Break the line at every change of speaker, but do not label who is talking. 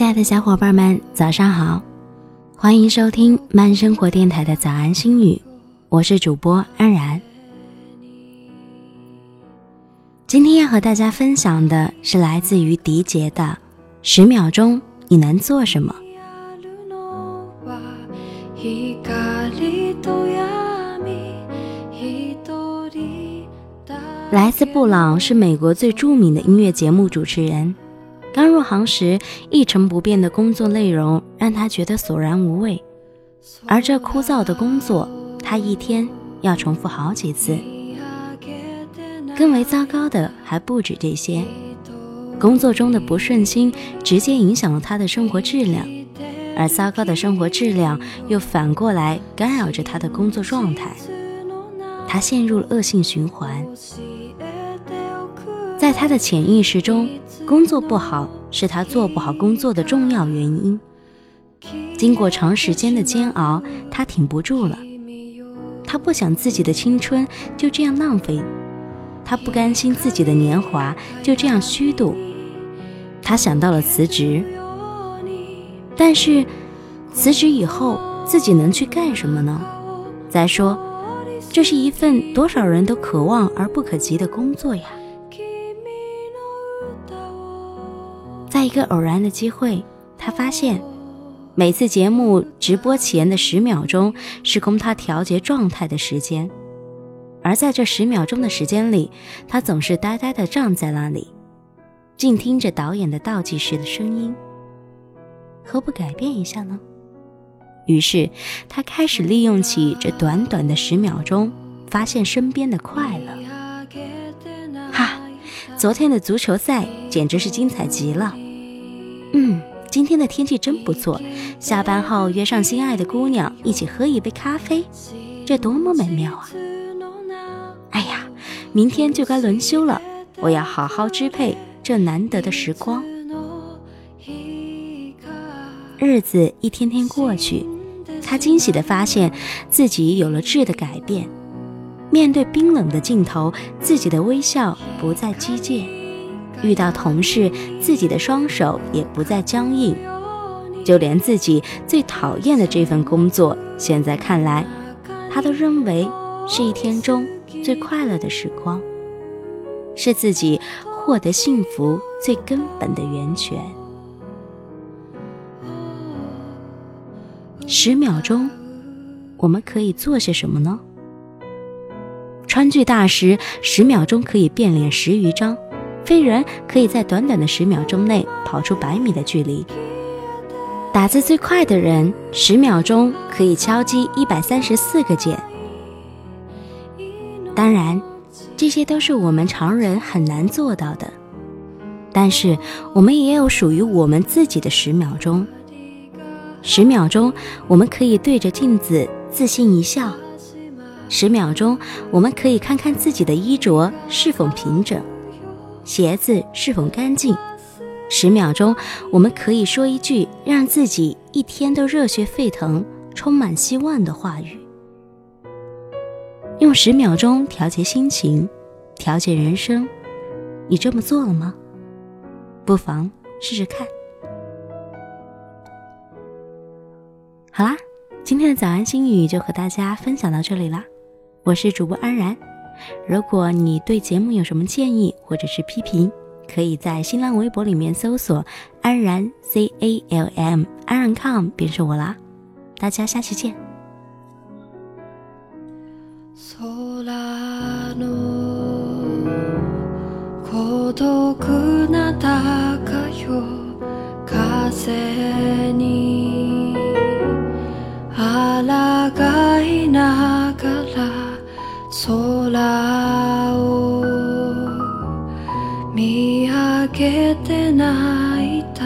亲爱的小伙伴们，早上好！欢迎收听慢生活电台的早安心语，我是主播安然。今天要和大家分享的是来自于迪杰的《十秒钟你能做什么》。莱斯·布朗是美国最著名的音乐节目主持人。刚入行时，一成不变的工作内容让他觉得索然无味，而这枯燥的工作，他一天要重复好几次。更为糟糕的还不止这些，工作中的不顺心直接影响了他的生活质量，而糟糕的生活质量又反过来干扰着他的工作状态，他陷入了恶性循环。在他的潜意识中，工作不好是他做不好工作的重要原因。经过长时间的煎熬，他挺不住了。他不想自己的青春就这样浪费，他不甘心自己的年华就这样虚度。他想到了辞职，但是辞职以后自己能去干什么呢？再说，这是一份多少人都渴望而不可及的工作呀。在一个偶然的机会，他发现，每次节目直播前的十秒钟是供他调节状态的时间，而在这十秒钟的时间里，他总是呆呆地站在那里，静听着导演的倒计时的声音。何不改变一下呢？于是，他开始利用起这短短的十秒钟，发现身边的快乐。哈昨天的足球赛简直是精彩极了。嗯，今天的天气真不错。下班后约上心爱的姑娘一起喝一杯咖啡，这多么美妙啊！哎呀，明天就该轮休了，我要好好支配这难得的时光。日子一天天过去，他惊喜地发现自己有了质的改变。面对冰冷的镜头，自己的微笑不再机械；遇到同事，自己的双手也不再僵硬。就连自己最讨厌的这份工作，现在看来，他都认为是一天中最快乐的时光，是自己获得幸福最根本的源泉。十秒钟，我们可以做些什么呢？川剧大师十秒钟可以变脸十余张，飞人可以在短短的十秒钟内跑出百米的距离。打字最快的人十秒钟可以敲击一百三十四个键。当然，这些都是我们常人很难做到的。但是，我们也有属于我们自己的十秒钟。十秒钟，我们可以对着镜子自信一笑。十秒钟，我们可以看看自己的衣着是否平整，鞋子是否干净。十秒钟，我们可以说一句让自己一天都热血沸腾、充满希望的话语。用十秒钟调节心情，调节人生，你这么做了吗？不妨试试看。好啦，今天的早安心语就和大家分享到这里啦。我是主播安然，如果你对节目有什么建议或者是批评，可以在新浪微博里面搜索“安然 C A L M 安然 com” 便是我啦。大家下期见。けて泣いた